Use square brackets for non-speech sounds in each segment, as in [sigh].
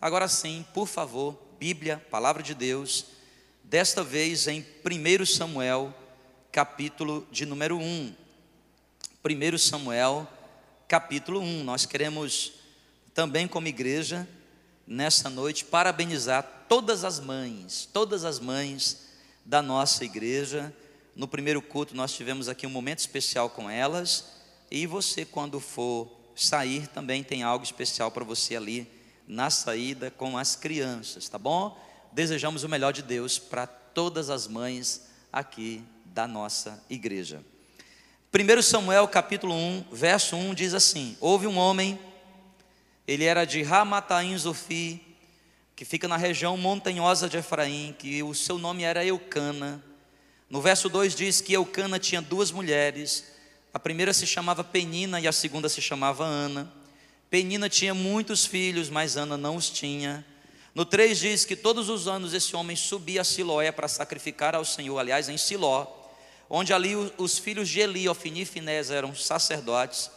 Agora sim, por favor, Bíblia, palavra de Deus, desta vez em 1 Samuel, capítulo de número 1. 1 Samuel, capítulo 1. Nós queremos também, como igreja, nessa noite, parabenizar todas as mães, todas as mães da nossa igreja. No primeiro culto, nós tivemos aqui um momento especial com elas. E você, quando for sair, também tem algo especial para você ali na saída com as crianças, tá bom? Desejamos o melhor de Deus para todas as mães aqui da nossa igreja. 1 Samuel capítulo 1, verso 1 diz assim: Houve um homem, ele era de Ramataim Zofi, que fica na região montanhosa de Efraim, que o seu nome era Eucana. No verso 2 diz que Eucana tinha duas mulheres, a primeira se chamava Penina e a segunda se chamava Ana. Penina tinha muitos filhos, mas Ana não os tinha. No 3 diz que todos os anos esse homem subia a Siloé para sacrificar ao Senhor, aliás, em Siló, onde ali os filhos de Eli, Ofni e Finés eram sacerdotes.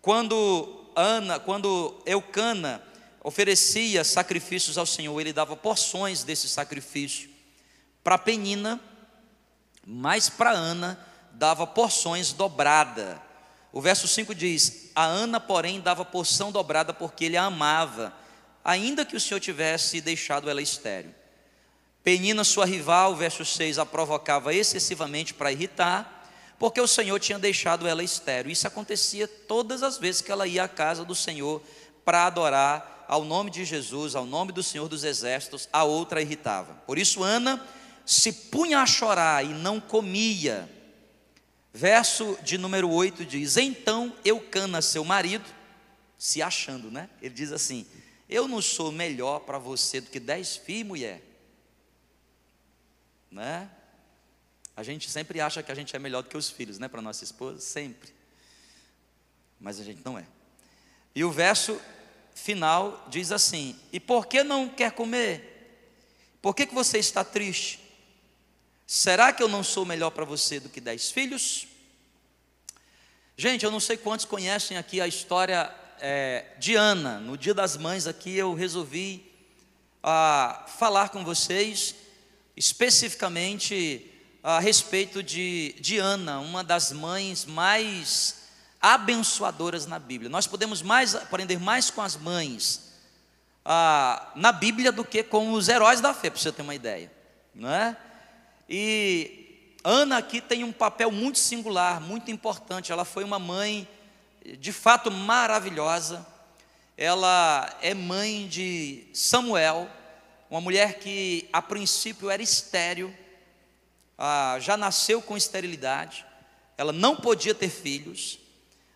Quando Ana, quando Eucana oferecia sacrifícios ao Senhor, ele dava porções desse sacrifício para Penina, mas para Ana dava porções dobrada. O verso 5 diz: A Ana, porém, dava porção dobrada porque ele a amava, ainda que o Senhor tivesse deixado ela estéril. Penina, sua rival, verso 6, a provocava excessivamente para irritar, porque o Senhor tinha deixado ela estéril. Isso acontecia todas as vezes que ela ia à casa do Senhor para adorar ao nome de Jesus, ao nome do Senhor dos Exércitos, a outra irritava. Por isso, Ana se punha a chorar e não comia Verso de número 8 diz: Então Eucana, seu marido, se achando, né? Ele diz assim: Eu não sou melhor para você do que dez filhos, mulher. Né? A gente sempre acha que a gente é melhor do que os filhos, né? Para nossa esposa, sempre. Mas a gente não é. E o verso final diz assim: E por que não quer comer? Por que, que você está triste? Será que eu não sou melhor para você do que dez filhos? Gente, eu não sei quantos conhecem aqui a história é, de Ana. No Dia das Mães, aqui eu resolvi ah, falar com vocês especificamente a respeito de, de Ana, uma das mães mais abençoadoras na Bíblia. Nós podemos mais aprender mais com as mães ah, na Bíblia do que com os heróis da fé, para você ter uma ideia, não é? E Ana aqui tem um papel muito singular, muito importante. Ela foi uma mãe de fato maravilhosa. Ela é mãe de Samuel, uma mulher que a princípio era estéril, ah, já nasceu com esterilidade. Ela não podia ter filhos,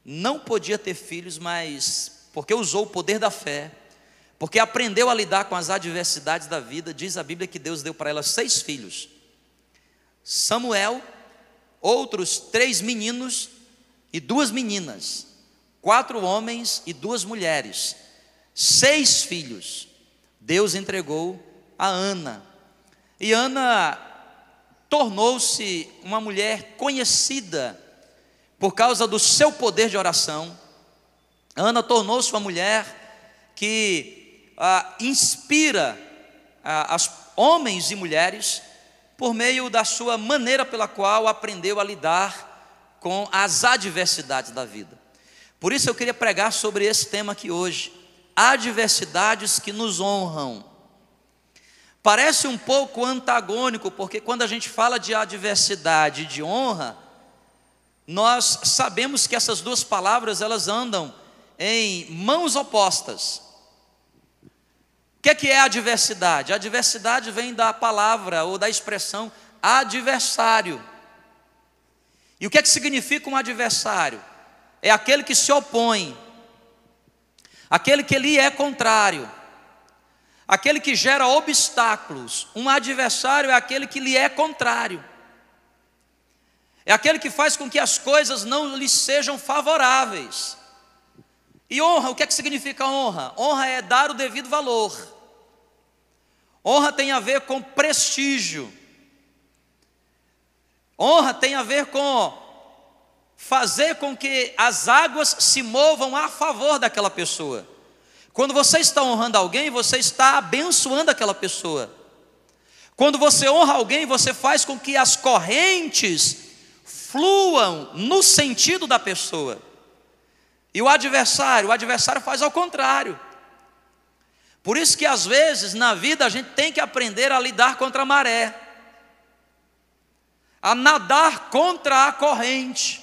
não podia ter filhos, mas porque usou o poder da fé, porque aprendeu a lidar com as adversidades da vida, diz a Bíblia que Deus deu para ela seis filhos. Samuel, outros três meninos e duas meninas, quatro homens e duas mulheres, seis filhos. Deus entregou a Ana. E Ana tornou-se uma mulher conhecida por causa do seu poder de oração. Ana tornou-se uma mulher que ah, inspira ah, as homens e mulheres por meio da sua maneira pela qual aprendeu a lidar com as adversidades da vida. Por isso eu queria pregar sobre esse tema aqui hoje: adversidades que nos honram. Parece um pouco antagônico, porque quando a gente fala de adversidade e de honra, nós sabemos que essas duas palavras elas andam em mãos opostas. O que é, que é adversidade? A adversidade vem da palavra ou da expressão adversário. E o que é que significa um adversário? É aquele que se opõe, aquele que lhe é contrário, aquele que gera obstáculos. Um adversário é aquele que lhe é contrário, é aquele que faz com que as coisas não lhe sejam favoráveis. E honra, o que é que significa honra? Honra é dar o devido valor. Honra tem a ver com prestígio. Honra tem a ver com fazer com que as águas se movam a favor daquela pessoa. Quando você está honrando alguém, você está abençoando aquela pessoa. Quando você honra alguém, você faz com que as correntes fluam no sentido da pessoa. E o adversário, o adversário faz ao contrário. Por isso que às vezes na vida a gente tem que aprender a lidar contra a maré, a nadar contra a corrente.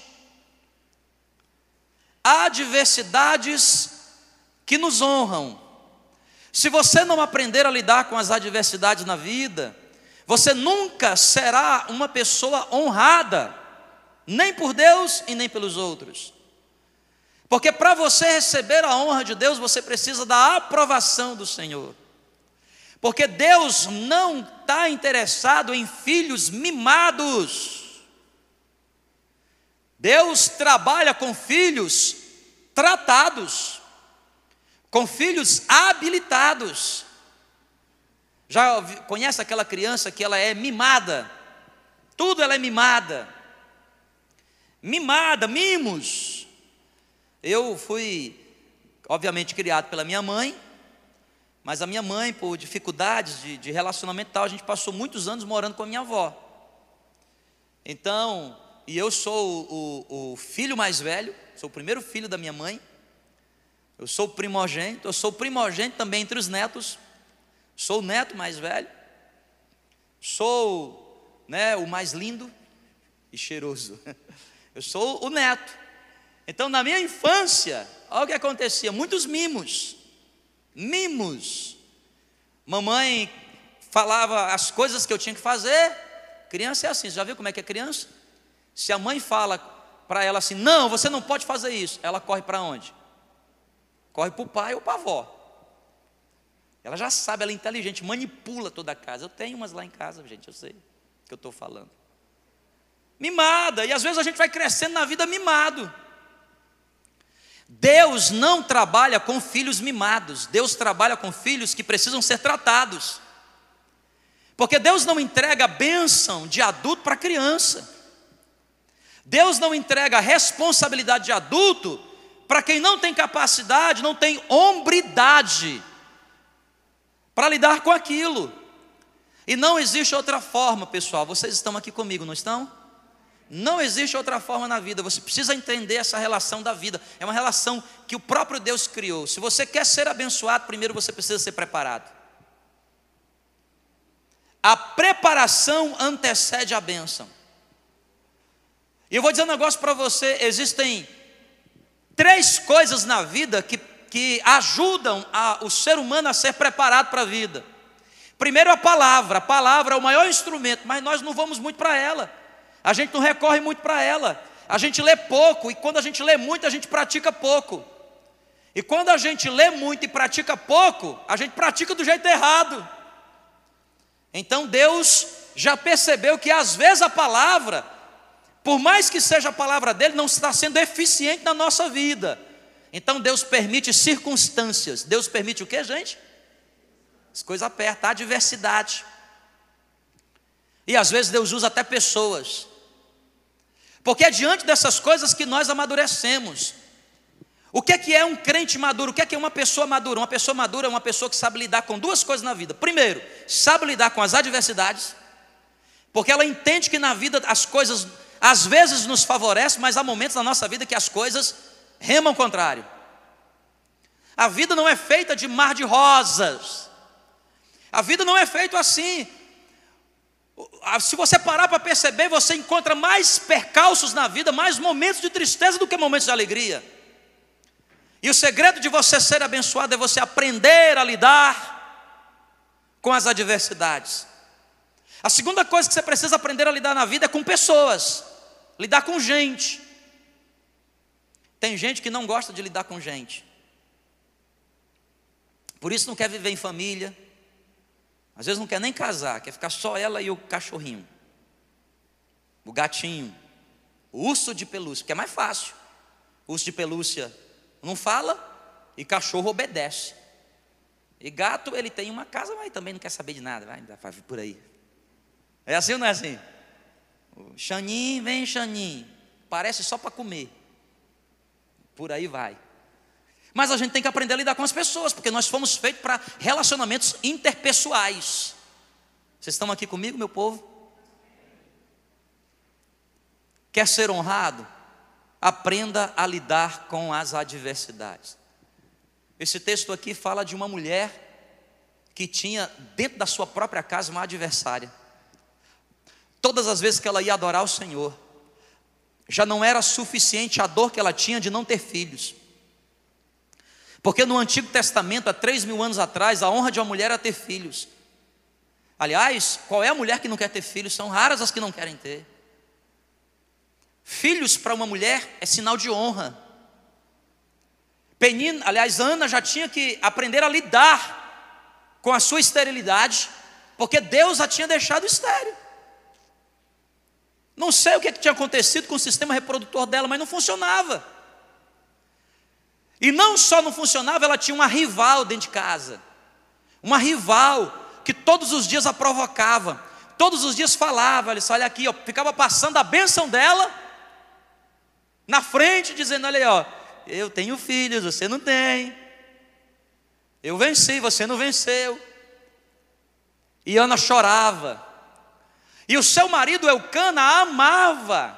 Há adversidades que nos honram. Se você não aprender a lidar com as adversidades na vida, você nunca será uma pessoa honrada, nem por Deus e nem pelos outros. Porque para você receber a honra de Deus, você precisa da aprovação do Senhor. Porque Deus não está interessado em filhos mimados. Deus trabalha com filhos tratados, com filhos habilitados. Já conhece aquela criança que ela é mimada? Tudo ela é mimada. Mimada, mimos. Eu fui, obviamente, criado pela minha mãe, mas a minha mãe, por dificuldades de, de relacionamento e tal, a gente passou muitos anos morando com a minha avó. Então, e eu sou o, o filho mais velho, sou o primeiro filho da minha mãe. Eu sou primogênito, eu sou o primogênito também entre os netos. Sou o neto mais velho, sou né, o mais lindo e cheiroso. [laughs] Eu sou o neto. Então, na minha infância, olha o que acontecia: muitos mimos, mimos. Mamãe falava as coisas que eu tinha que fazer. Criança é assim, já viu como é que é criança? Se a mãe fala para ela assim: não, você não pode fazer isso, ela corre para onde? Corre para o pai ou para a avó. Ela já sabe, ela é inteligente, manipula toda a casa. Eu tenho umas lá em casa, gente, eu sei o que eu estou falando. Mimada, e às vezes a gente vai crescendo na vida mimado. Deus não trabalha com filhos mimados, Deus trabalha com filhos que precisam ser tratados. Porque Deus não entrega bênção de adulto para criança. Deus não entrega responsabilidade de adulto para quem não tem capacidade, não tem hombridade para lidar com aquilo. E não existe outra forma, pessoal. Vocês estão aqui comigo, não estão? Não existe outra forma na vida. Você precisa entender essa relação da vida. É uma relação que o próprio Deus criou. Se você quer ser abençoado, primeiro você precisa ser preparado. A preparação antecede a bênção. E eu vou dizer um negócio para você: existem três coisas na vida que que ajudam a, o ser humano a ser preparado para a vida. Primeiro, a palavra. A palavra é o maior instrumento, mas nós não vamos muito para ela. A gente não recorre muito para ela. A gente lê pouco, e quando a gente lê muito, a gente pratica pouco. E quando a gente lê muito e pratica pouco, a gente pratica do jeito errado. Então Deus já percebeu que às vezes a palavra, por mais que seja a palavra dele, não está sendo eficiente na nossa vida. Então Deus permite circunstâncias. Deus permite o que, gente? As coisas apertam, adversidade. E às vezes Deus usa até pessoas. Porque é diante dessas coisas que nós amadurecemos. O que é que é um crente maduro? O que é que é uma pessoa madura? Uma pessoa madura é uma pessoa que sabe lidar com duas coisas na vida. Primeiro, sabe lidar com as adversidades, porque ela entende que na vida as coisas às vezes nos favorecem, mas há momentos na nossa vida que as coisas rema ao contrário. A vida não é feita de mar de rosas. A vida não é feita assim. Se você parar para perceber, você encontra mais percalços na vida, mais momentos de tristeza do que momentos de alegria. E o segredo de você ser abençoado é você aprender a lidar com as adversidades. A segunda coisa que você precisa aprender a lidar na vida é com pessoas, lidar com gente. Tem gente que não gosta de lidar com gente. Por isso não quer viver em família. Às vezes não quer nem casar, quer ficar só ela e o cachorrinho. O gatinho. O urso de pelúcia, que é mais fácil. O urso de pelúcia não fala e cachorro obedece. E gato, ele tem uma casa, mas também não quer saber de nada, vai, vai por aí. É assim ou não é assim? Xanin, vem Xanin. Parece só para comer. Por aí vai. Mas a gente tem que aprender a lidar com as pessoas, porque nós fomos feitos para relacionamentos interpessoais. Vocês estão aqui comigo, meu povo? Quer ser honrado? Aprenda a lidar com as adversidades. Esse texto aqui fala de uma mulher que tinha dentro da sua própria casa uma adversária. Todas as vezes que ela ia adorar o Senhor, já não era suficiente a dor que ela tinha de não ter filhos. Porque no Antigo Testamento, há três mil anos atrás, a honra de uma mulher era ter filhos. Aliás, qual é a mulher que não quer ter filhos? São raras as que não querem ter. Filhos para uma mulher é sinal de honra. Penina, aliás, Ana já tinha que aprender a lidar com a sua esterilidade, porque Deus a tinha deixado estéril. Não sei o que, é que tinha acontecido com o sistema reprodutor dela, mas não funcionava. E não só não funcionava, ela tinha uma rival dentro de casa. Uma rival que todos os dias a provocava, todos os dias falava, olha, olha aqui, ó, ficava passando a bênção dela na frente, dizendo: olha aí, ó, eu tenho filhos, você não tem. Eu venci, você não venceu. E Ana chorava. E o seu marido Eucana a amava,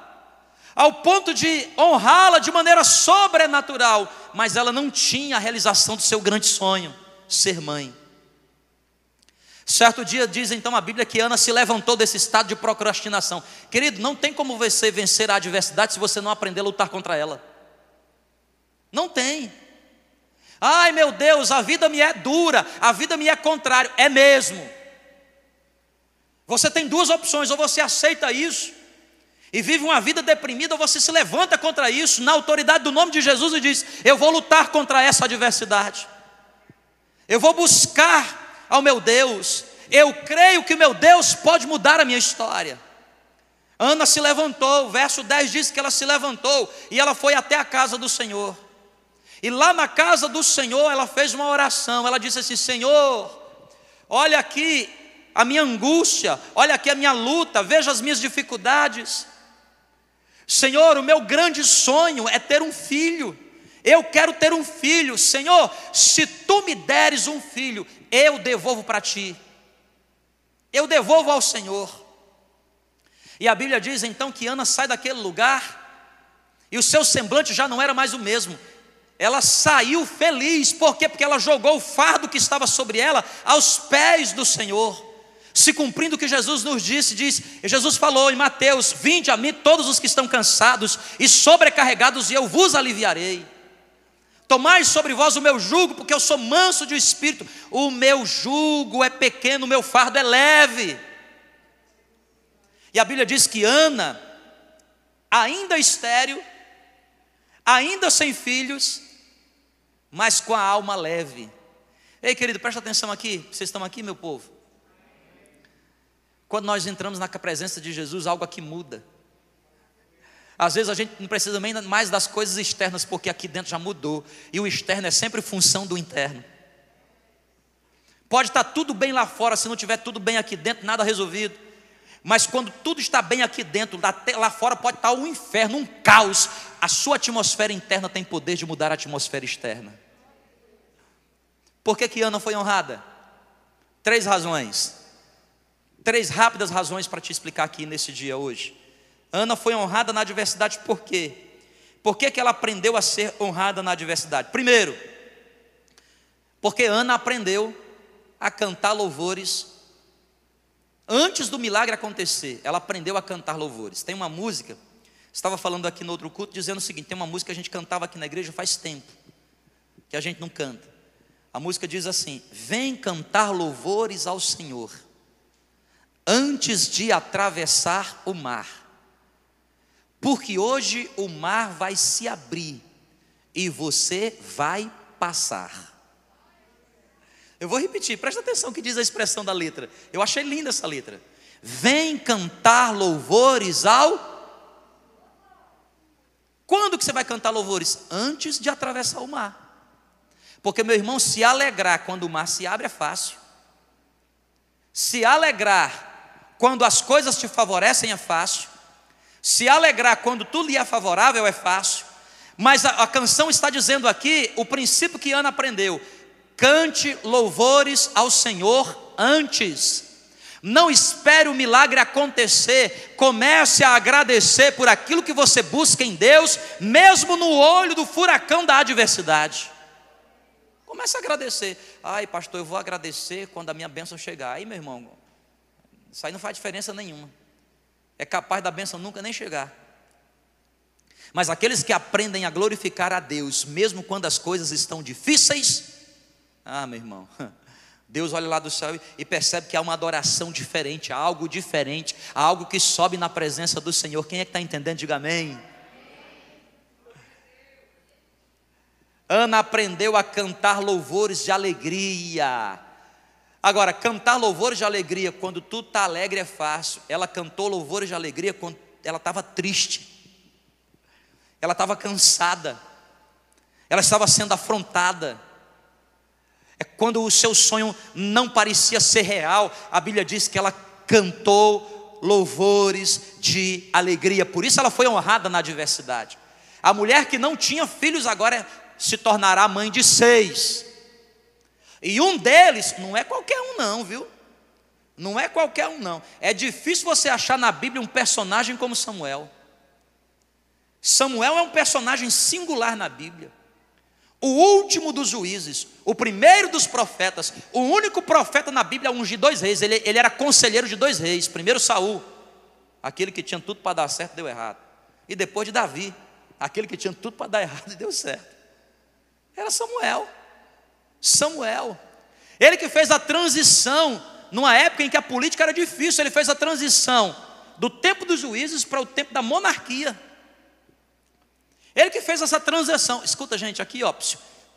ao ponto de honrá-la de maneira sobrenatural, mas ela não tinha a realização do seu grande sonho, ser mãe. Certo dia diz então a Bíblia que Ana se levantou desse estado de procrastinação. Querido, não tem como você vencer a adversidade se você não aprender a lutar contra ela. Não tem. Ai meu Deus, a vida me é dura, a vida me é contrária. É mesmo. Você tem duas opções: ou você aceita isso e vive uma vida deprimida, você se levanta contra isso, na autoridade do nome de Jesus, e diz: Eu vou lutar contra essa adversidade. Eu vou buscar ao meu Deus. Eu creio que meu Deus pode mudar a minha história. Ana se levantou, verso 10 diz que ela se levantou e ela foi até a casa do Senhor. E lá na casa do Senhor, ela fez uma oração. Ela disse assim: Senhor, olha aqui a minha angústia, olha aqui a minha luta, veja as minhas dificuldades. Senhor, o meu grande sonho é ter um filho. Eu quero ter um filho. Senhor, se tu me deres um filho, eu devolvo para ti. Eu devolvo ao Senhor. E a Bíblia diz então que Ana sai daquele lugar e o seu semblante já não era mais o mesmo ela saiu feliz, por quê? Porque ela jogou o fardo que estava sobre ela aos pés do Senhor. Se cumprindo o que Jesus nos disse, diz, Jesus falou em Mateus: Vinde a mim todos os que estão cansados e sobrecarregados, e eu vos aliviarei. Tomai sobre vós o meu jugo, porque eu sou manso de espírito. O meu jugo é pequeno, o meu fardo é leve. E a Bíblia diz que Ana, ainda estéril, ainda sem filhos, mas com a alma leve. Ei, querido, presta atenção aqui. Vocês estão aqui, meu povo? Quando nós entramos na presença de Jesus, algo aqui muda. Às vezes a gente não precisa nem mais das coisas externas, porque aqui dentro já mudou. E o externo é sempre função do interno. Pode estar tudo bem lá fora, se não tiver tudo bem aqui dentro, nada resolvido. Mas quando tudo está bem aqui dentro, lá fora pode estar um inferno, um caos. A sua atmosfera interna tem poder de mudar a atmosfera externa. Por que, que Ana foi honrada? Três razões. Três rápidas razões para te explicar aqui nesse dia hoje. Ana foi honrada na adversidade por quê? Por que, que ela aprendeu a ser honrada na adversidade? Primeiro, porque Ana aprendeu a cantar louvores Antes do milagre acontecer, ela aprendeu a cantar louvores. Tem uma música, estava falando aqui no outro culto, dizendo o seguinte: tem uma música que a gente cantava aqui na igreja faz tempo, que a gente não canta. A música diz assim: Vem cantar louvores ao Senhor, antes de atravessar o mar, porque hoje o mar vai se abrir e você vai passar. Eu vou repetir, presta atenção que diz a expressão da letra. Eu achei linda essa letra. Vem cantar louvores ao. Quando que você vai cantar louvores? Antes de atravessar o mar. Porque, meu irmão, se alegrar quando o mar se abre é fácil. Se alegrar quando as coisas te favorecem é fácil. Se alegrar quando tudo lhe é favorável é fácil. Mas a, a canção está dizendo aqui o princípio que Ana aprendeu: cante louvores ao Senhor antes. Não espere o milagre acontecer, comece a agradecer por aquilo que você busca em Deus, mesmo no olho do furacão da adversidade. Comece a agradecer. Ai, pastor, eu vou agradecer quando a minha bênção chegar. Aí, meu irmão, isso aí não faz diferença nenhuma. É capaz da bênção nunca nem chegar. Mas aqueles que aprendem a glorificar a Deus, mesmo quando as coisas estão difíceis, ah, meu irmão, [laughs] Deus olha lá do céu e percebe que há uma adoração diferente, há algo diferente, há algo que sobe na presença do Senhor. Quem é que está entendendo? Diga amém. Ana aprendeu a cantar louvores de alegria. Agora, cantar louvores de alegria quando tudo está alegre é fácil. Ela cantou louvores de alegria quando ela estava triste ela estava cansada, ela estava sendo afrontada. É quando o seu sonho não parecia ser real, a Bíblia diz que ela cantou louvores de alegria, por isso ela foi honrada na adversidade. A mulher que não tinha filhos agora se tornará mãe de seis. E um deles não é qualquer um, não, viu? Não é qualquer um, não. É difícil você achar na Bíblia um personagem como Samuel. Samuel é um personagem singular na Bíblia. O último dos juízes, o primeiro dos profetas, o único profeta na Bíblia a ungir dois reis. Ele, ele era conselheiro de dois reis. Primeiro Saul, aquele que tinha tudo para dar certo, deu errado. E depois de Davi, aquele que tinha tudo para dar errado e deu certo. Era Samuel. Samuel. Ele que fez a transição numa época em que a política era difícil, ele fez a transição do tempo dos juízes para o tempo da monarquia. Ele que fez essa transação. Escuta, gente, aqui, ó,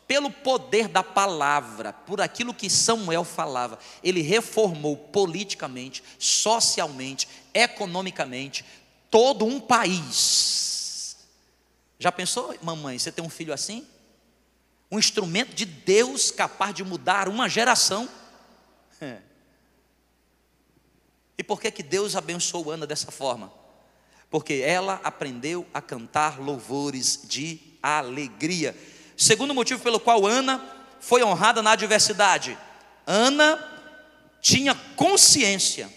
pelo poder da palavra, por aquilo que Samuel falava, ele reformou politicamente, socialmente, economicamente todo um país. Já pensou, mamãe, você tem um filho assim? Um instrumento de Deus capaz de mudar uma geração? E por que que Deus abençoou Ana dessa forma? porque ela aprendeu a cantar louvores de alegria. Segundo motivo pelo qual Ana foi honrada na adversidade. Ana tinha consciência.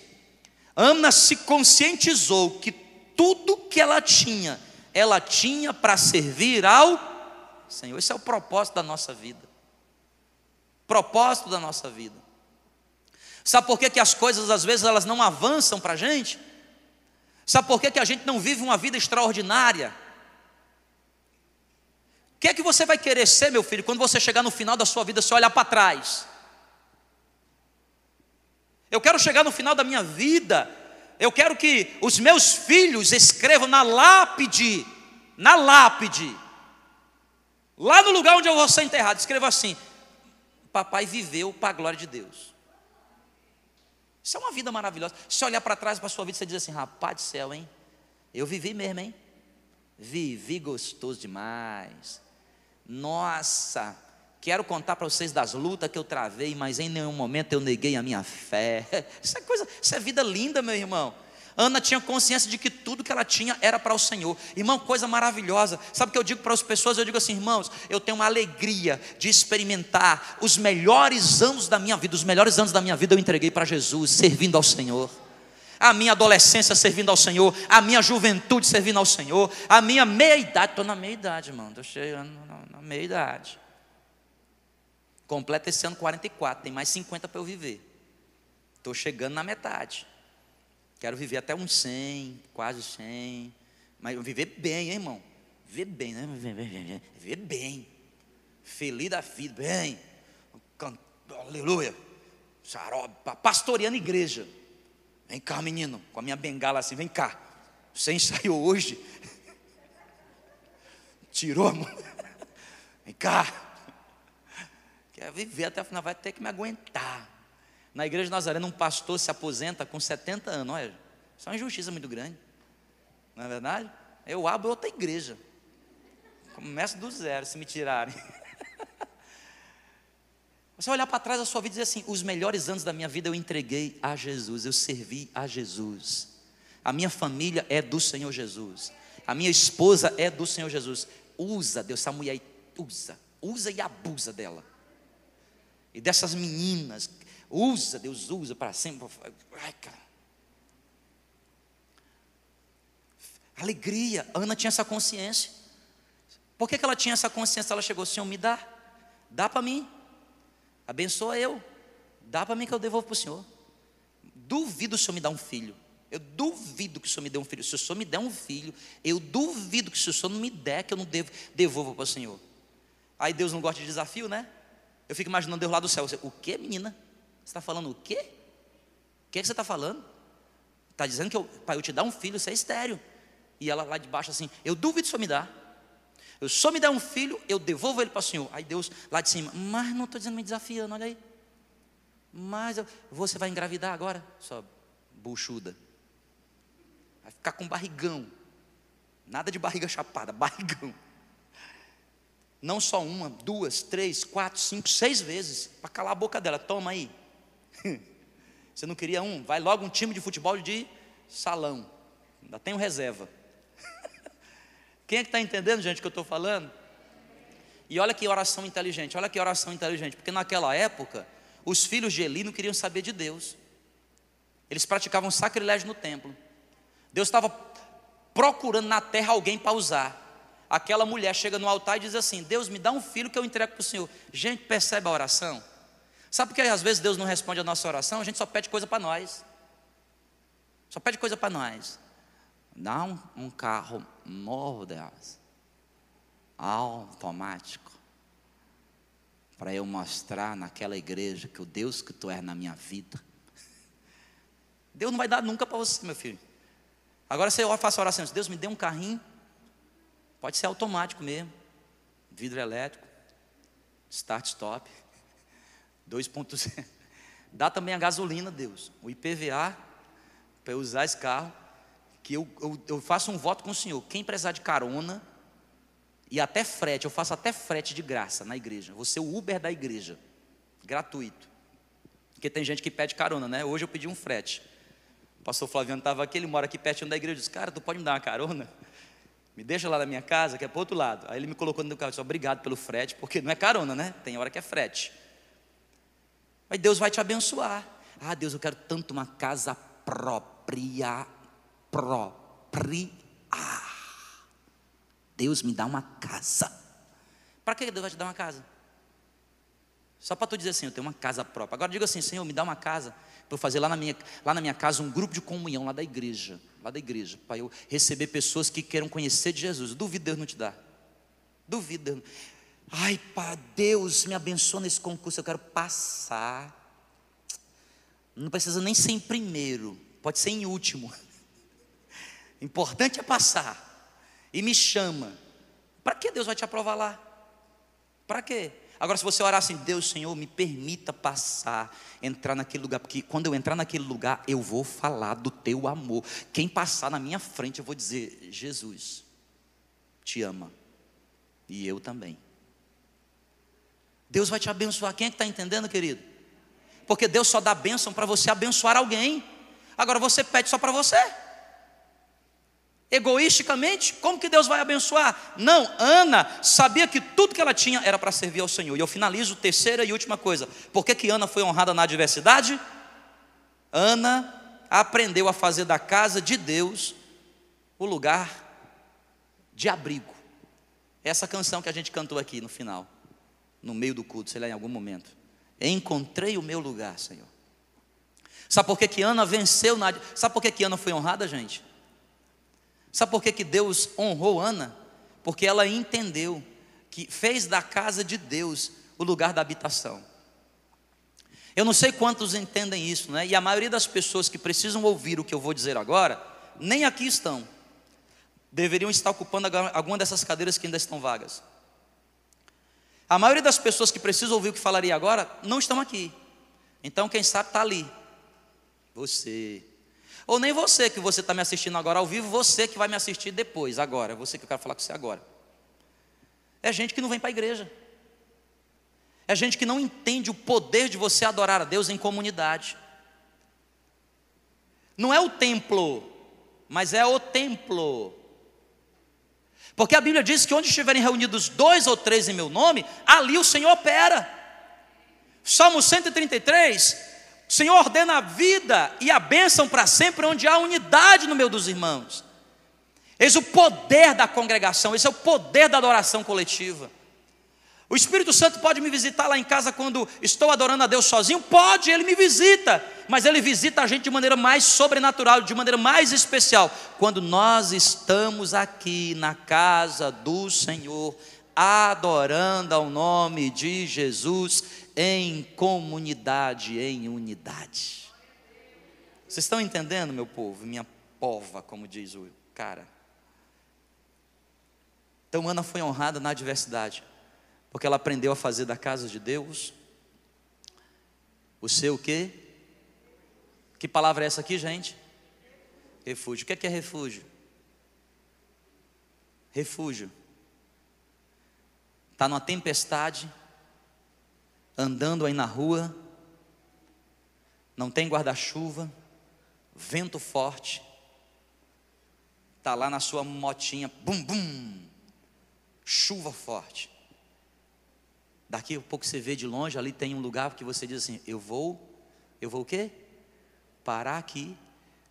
Ana se conscientizou que tudo que ela tinha, ela tinha para servir ao Senhor. Esse é o propósito da nossa vida. Propósito da nossa vida. Sabe por que, que as coisas às vezes elas não avançam para a gente? Sabe por que, que a gente não vive uma vida extraordinária? O que é que você vai querer ser, meu filho, quando você chegar no final da sua vida, se olhar para trás? Eu quero chegar no final da minha vida, eu quero que os meus filhos escrevam na lápide, na lápide, lá no lugar onde eu vou ser enterrado, escreva assim: Papai viveu para a glória de Deus. Isso é uma vida maravilhosa. Se olhar para trás para a sua vida, você diz assim: rapaz do céu, hein? Eu vivi mesmo, hein? Vivi gostoso demais. Nossa, quero contar para vocês das lutas que eu travei, mas em nenhum momento eu neguei a minha fé. [laughs] Isso é coisa, isso é vida linda, meu irmão. Ana tinha consciência de que tudo que ela tinha era para o Senhor. Irmão, coisa maravilhosa. Sabe o que eu digo para as pessoas? Eu digo assim, irmãos, eu tenho uma alegria de experimentar os melhores anos da minha vida. Os melhores anos da minha vida eu entreguei para Jesus, servindo ao Senhor. A minha adolescência servindo ao Senhor, a minha juventude servindo ao Senhor, a minha meia-idade, estou na meia-idade, irmão, estou chegando na meia-idade. Completa esse ano 44, tem mais 50 para eu viver. Estou chegando na metade. Quero viver até uns 100, quase 100. Mas viver bem, hein, irmão? Viver bem, né? Viver bem. Feliz da vida, bem. Aleluia. Xarope, pastoreando igreja. Vem cá, menino, com a minha bengala assim, vem cá. Você ensaiou hoje? [laughs] Tirou a mão. [laughs] Vem cá. Quer viver até o final, vai ter que me aguentar. Na igreja de Nazareno, um pastor se aposenta com 70 anos. Olha, isso é uma injustiça muito grande. Não é verdade? Eu abro outra igreja. Começo do zero, se me tirarem. [laughs] Você olhar para trás da sua vida e dizer assim: os melhores anos da minha vida eu entreguei a Jesus, eu servi a Jesus. A minha família é do Senhor Jesus. A minha esposa é do Senhor Jesus. usa, Deus, essa mulher usa, usa e abusa dela. E dessas meninas, usa, Deus usa para sempre. Ai, cara. Alegria, Ana tinha essa consciência. Por que, que ela tinha essa consciência? Ela chegou, Senhor, me dá, dá para mim, abençoa eu, dá para mim que eu devolvo para o Senhor. Duvido o Senhor me dar um filho. Eu duvido que o Senhor me dê um filho. Se o Senhor me der um filho, eu duvido que se o Senhor não me der, que eu não devo, devolva para o Senhor. Aí Deus não gosta de desafio, né? Eu fico imaginando Deus lá do céu. O que, menina? Você está falando o quê? O que, é você está falando? Está dizendo que eu, pai, eu te dar um filho, isso é estéreo. E ela lá de baixo assim, eu duvido o Senhor me dá. Eu só me der um filho, eu devolvo ele para o Senhor. Aí Deus lá de cima, mas não estou dizendo me desafiando, olha aí. Mas eu, você vai engravidar agora, sua buchuda. Vai ficar com barrigão. Nada de barriga chapada, [laughs] barrigão. Não só uma, duas, três, quatro, cinco, seis vezes. Para calar a boca dela. Toma aí. [laughs] Você não queria um? Vai logo um time de futebol de salão. Ainda tem um reserva. [laughs] Quem é que está entendendo, gente, o que eu estou falando? E olha que oração inteligente, olha que oração inteligente, porque naquela época, os filhos de Eli não queriam saber de Deus, eles praticavam sacrilégio no templo. Deus estava procurando na terra alguém para usar. Aquela mulher chega no altar e diz assim: Deus me dá um filho que eu entrego para o Senhor. Gente, percebe a oração? Sabe por que às vezes Deus não responde a nossa oração? A gente só pede coisa para nós. Só pede coisa para nós. Dá um, um carro novo delas, automático, para eu mostrar naquela igreja que o Deus que tu és na minha vida. [laughs] Deus não vai dar nunca para você, meu filho. Agora eu faço oração, Deus me dê um carrinho, pode ser automático mesmo, vidro elétrico, start stop, 2.0. [laughs] Dá também a gasolina, Deus, o IPVA, para eu usar esse carro que eu, eu, eu faço um voto com o Senhor. Quem precisar de carona, e até frete, eu faço até frete de graça na igreja. Ser o Uber da igreja, gratuito. Porque tem gente que pede carona, né? Hoje eu pedi um frete. O pastor Flaviano estava aqui, ele mora aqui perto da igreja. Eu disse, cara, tu pode me dar uma carona? Me deixa lá na minha casa, que é para outro lado. Aí ele me colocou no carro, disse, obrigado pelo frete, porque não é carona, né? Tem hora que é frete. Mas Deus vai te abençoar. Ah, Deus, eu quero tanto uma casa própria propriar. Deus me dá uma casa. Para que Deus vai te dar uma casa? Só para tu dizer assim, eu tenho uma casa própria. Agora diga assim, Senhor, me dá uma casa para eu fazer lá na, minha, lá na minha casa um grupo de comunhão lá da igreja, lá da igreja, para eu receber pessoas que queiram conhecer de Jesus. Duvido Deus não te dá. Duvido. Ai, Pai, Deus me abençoa nesse concurso, eu quero passar. Não precisa nem ser em primeiro, pode ser em último. [laughs] Importante é passar. E me chama. Para que Deus vai te aprovar lá? Para quê? Agora, se você orar assim, Deus, Senhor, me permita passar, entrar naquele lugar, porque quando eu entrar naquele lugar, eu vou falar do teu amor. Quem passar na minha frente, eu vou dizer: Jesus te ama, e eu também. Deus vai te abençoar. Quem é que está entendendo, querido? Porque Deus só dá bênção para você abençoar alguém. Agora você pede só para você egoisticamente, como que Deus vai abençoar? Não, Ana sabia que tudo que ela tinha era para servir ao Senhor. E eu finalizo terceira e última coisa. Por que, que Ana foi honrada na adversidade? Ana aprendeu a fazer da casa de Deus o lugar de abrigo. Essa canção que a gente cantou aqui no final, no meio do culto, sei lá, em algum momento. Encontrei o meu lugar, Senhor. Sabe por que, que Ana venceu na. Sabe por que, que Ana foi honrada, gente? Sabe por que, que Deus honrou Ana? Porque ela entendeu que fez da casa de Deus o lugar da habitação. Eu não sei quantos entendem isso, né? E a maioria das pessoas que precisam ouvir o que eu vou dizer agora, nem aqui estão. Deveriam estar ocupando alguma dessas cadeiras que ainda estão vagas. A maioria das pessoas que precisam ouvir o que falaria agora não estão aqui. Então, quem sabe está ali. Você. Ou nem você que você está me assistindo agora ao vivo, você que vai me assistir depois, agora. Você que eu quero falar com você agora. É gente que não vem para a igreja. É gente que não entende o poder de você adorar a Deus em comunidade. Não é o templo, mas é o templo. Porque a Bíblia diz que onde estiverem reunidos dois ou três em meu nome, ali o Senhor opera. Salmo 133, o Senhor ordena a vida e a bênção para sempre, onde há unidade no meio dos irmãos. Eis o poder da congregação, esse é o poder da adoração coletiva. O Espírito Santo pode me visitar lá em casa quando estou adorando a Deus sozinho? Pode, ele me visita, mas ele visita a gente de maneira mais sobrenatural, de maneira mais especial, quando nós estamos aqui na casa do Senhor, adorando ao nome de Jesus em comunidade, em unidade. Vocês estão entendendo, meu povo, minha pova, como diz o cara? Então Ana foi honrada na adversidade porque ela aprendeu a fazer da casa de Deus o seu quê? Que palavra é essa aqui, gente? Refúgio. O que é, que é refúgio? Refúgio. Está numa tempestade, andando aí na rua, não tem guarda-chuva, vento forte, está lá na sua motinha, bum, bum, chuva forte. Daqui a pouco você vê de longe, ali tem um lugar que você diz assim: eu vou, eu vou o quê? Parar aqui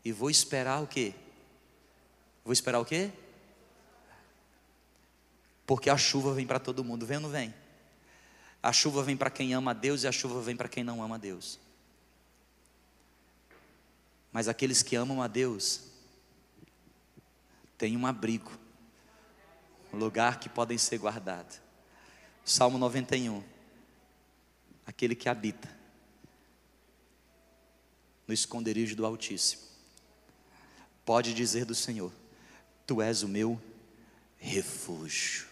e vou esperar o quê? Vou esperar o quê? Porque a chuva vem para todo mundo, vem ou não vem? A chuva vem para quem ama a Deus e a chuva vem para quem não ama a Deus. Mas aqueles que amam a Deus têm um abrigo, um lugar que podem ser guardados. Salmo 91. Aquele que habita no esconderijo do Altíssimo, pode dizer do Senhor: Tu és o meu refúgio,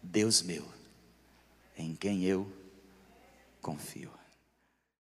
Deus meu, em quem eu confio.